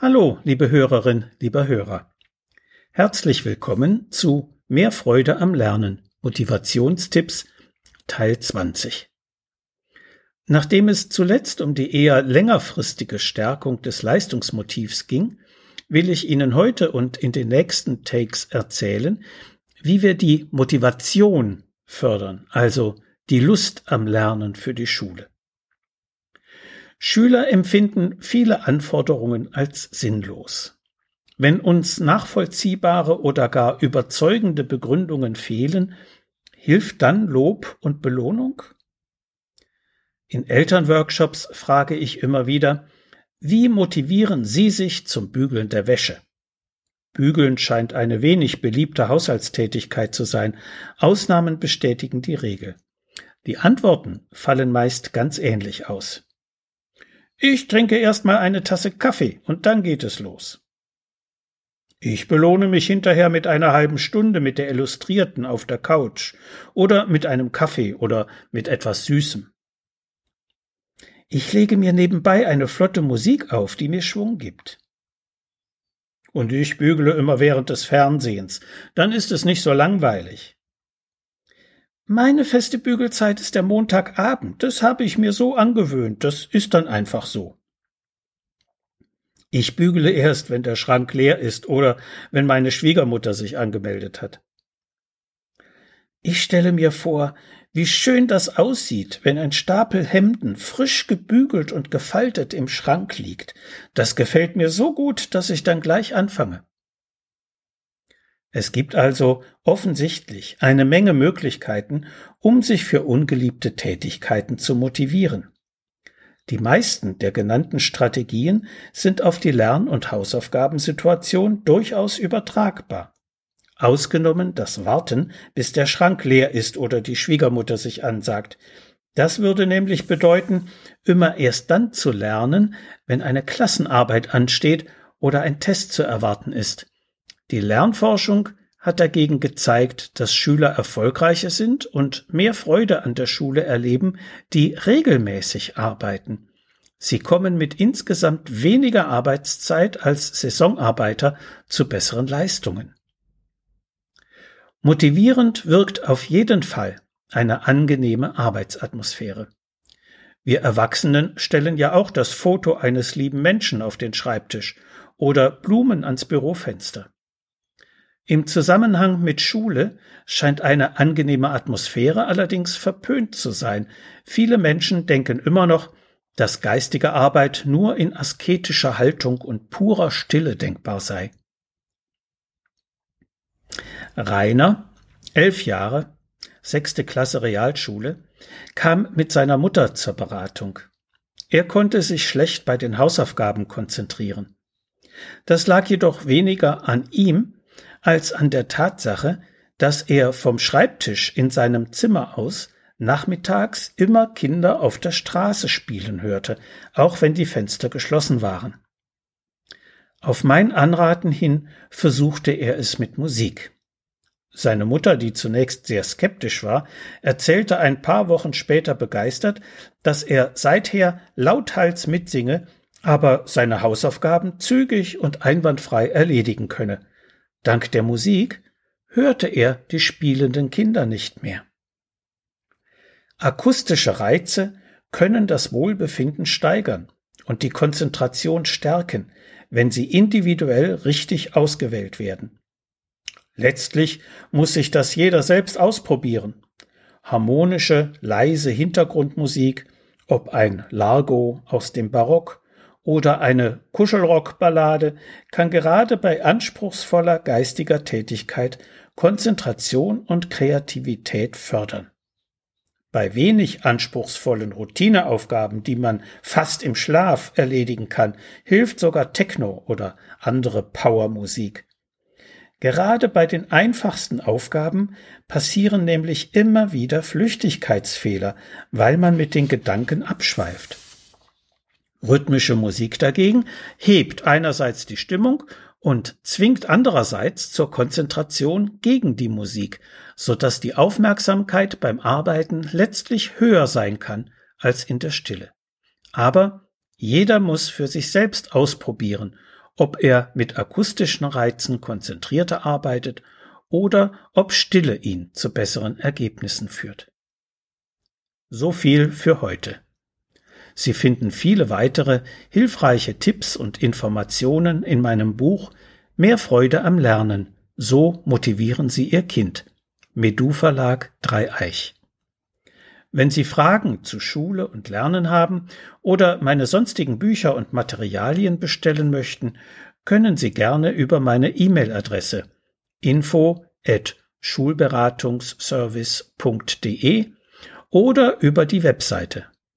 Hallo, liebe Hörerin, lieber Hörer. Herzlich willkommen zu Mehr Freude am Lernen. Motivationstipps Teil 20. Nachdem es zuletzt um die eher längerfristige Stärkung des Leistungsmotivs ging, will ich Ihnen heute und in den nächsten Takes erzählen, wie wir die Motivation fördern, also die Lust am Lernen für die Schule. Schüler empfinden viele Anforderungen als sinnlos. Wenn uns nachvollziehbare oder gar überzeugende Begründungen fehlen, hilft dann Lob und Belohnung? In Elternworkshops frage ich immer wieder, wie motivieren Sie sich zum Bügeln der Wäsche? Bügeln scheint eine wenig beliebte Haushaltstätigkeit zu sein. Ausnahmen bestätigen die Regel. Die Antworten fallen meist ganz ähnlich aus. Ich trinke erst mal eine Tasse Kaffee und dann geht es los. Ich belohne mich hinterher mit einer halben Stunde mit der Illustrierten auf der Couch oder mit einem Kaffee oder mit etwas Süßem. Ich lege mir nebenbei eine flotte Musik auf, die mir Schwung gibt. Und ich bügele immer während des Fernsehens, dann ist es nicht so langweilig. Meine feste Bügelzeit ist der Montagabend. Das habe ich mir so angewöhnt. Das ist dann einfach so. Ich bügele erst, wenn der Schrank leer ist oder wenn meine Schwiegermutter sich angemeldet hat. Ich stelle mir vor, wie schön das aussieht, wenn ein Stapel Hemden frisch gebügelt und gefaltet im Schrank liegt. Das gefällt mir so gut, dass ich dann gleich anfange. Es gibt also offensichtlich eine Menge Möglichkeiten, um sich für ungeliebte Tätigkeiten zu motivieren. Die meisten der genannten Strategien sind auf die Lern- und Hausaufgabensituation durchaus übertragbar. Ausgenommen das Warten, bis der Schrank leer ist oder die Schwiegermutter sich ansagt. Das würde nämlich bedeuten, immer erst dann zu lernen, wenn eine Klassenarbeit ansteht oder ein Test zu erwarten ist. Die Lernforschung hat dagegen gezeigt, dass Schüler erfolgreicher sind und mehr Freude an der Schule erleben, die regelmäßig arbeiten. Sie kommen mit insgesamt weniger Arbeitszeit als Saisonarbeiter zu besseren Leistungen. Motivierend wirkt auf jeden Fall eine angenehme Arbeitsatmosphäre. Wir Erwachsenen stellen ja auch das Foto eines lieben Menschen auf den Schreibtisch oder Blumen ans Bürofenster. Im Zusammenhang mit Schule scheint eine angenehme Atmosphäre allerdings verpönt zu sein. Viele Menschen denken immer noch, dass geistige Arbeit nur in asketischer Haltung und purer Stille denkbar sei. Rainer, elf Jahre, sechste Klasse Realschule, kam mit seiner Mutter zur Beratung. Er konnte sich schlecht bei den Hausaufgaben konzentrieren. Das lag jedoch weniger an ihm, als an der Tatsache, dass er vom Schreibtisch in seinem Zimmer aus nachmittags immer Kinder auf der Straße spielen hörte, auch wenn die Fenster geschlossen waren. Auf mein Anraten hin versuchte er es mit Musik. Seine Mutter, die zunächst sehr skeptisch war, erzählte ein paar Wochen später begeistert, dass er seither lauthals mitsinge, aber seine Hausaufgaben zügig und einwandfrei erledigen könne. Dank der Musik hörte er die spielenden Kinder nicht mehr. Akustische Reize können das Wohlbefinden steigern und die Konzentration stärken, wenn sie individuell richtig ausgewählt werden. Letztlich muss sich das jeder selbst ausprobieren. Harmonische, leise Hintergrundmusik, ob ein Largo aus dem Barock oder eine Kuschelrockballade kann gerade bei anspruchsvoller geistiger Tätigkeit Konzentration und Kreativität fördern. Bei wenig anspruchsvollen Routineaufgaben, die man fast im Schlaf erledigen kann, hilft sogar Techno oder andere Powermusik. Gerade bei den einfachsten Aufgaben passieren nämlich immer wieder Flüchtigkeitsfehler, weil man mit den Gedanken abschweift. Rhythmische Musik dagegen hebt einerseits die Stimmung und zwingt andererseits zur Konzentration gegen die Musik, so dass die Aufmerksamkeit beim Arbeiten letztlich höher sein kann als in der Stille. Aber jeder muss für sich selbst ausprobieren, ob er mit akustischen Reizen konzentrierter arbeitet oder ob Stille ihn zu besseren Ergebnissen führt. So viel für heute. Sie finden viele weitere hilfreiche Tipps und Informationen in meinem Buch Mehr Freude am Lernen. So motivieren Sie Ihr Kind. Medu Verlag Dreieich. Wenn Sie Fragen zu Schule und Lernen haben oder meine sonstigen Bücher und Materialien bestellen möchten, können Sie gerne über meine E-Mail-Adresse info at schulberatungsservice.de oder über die Webseite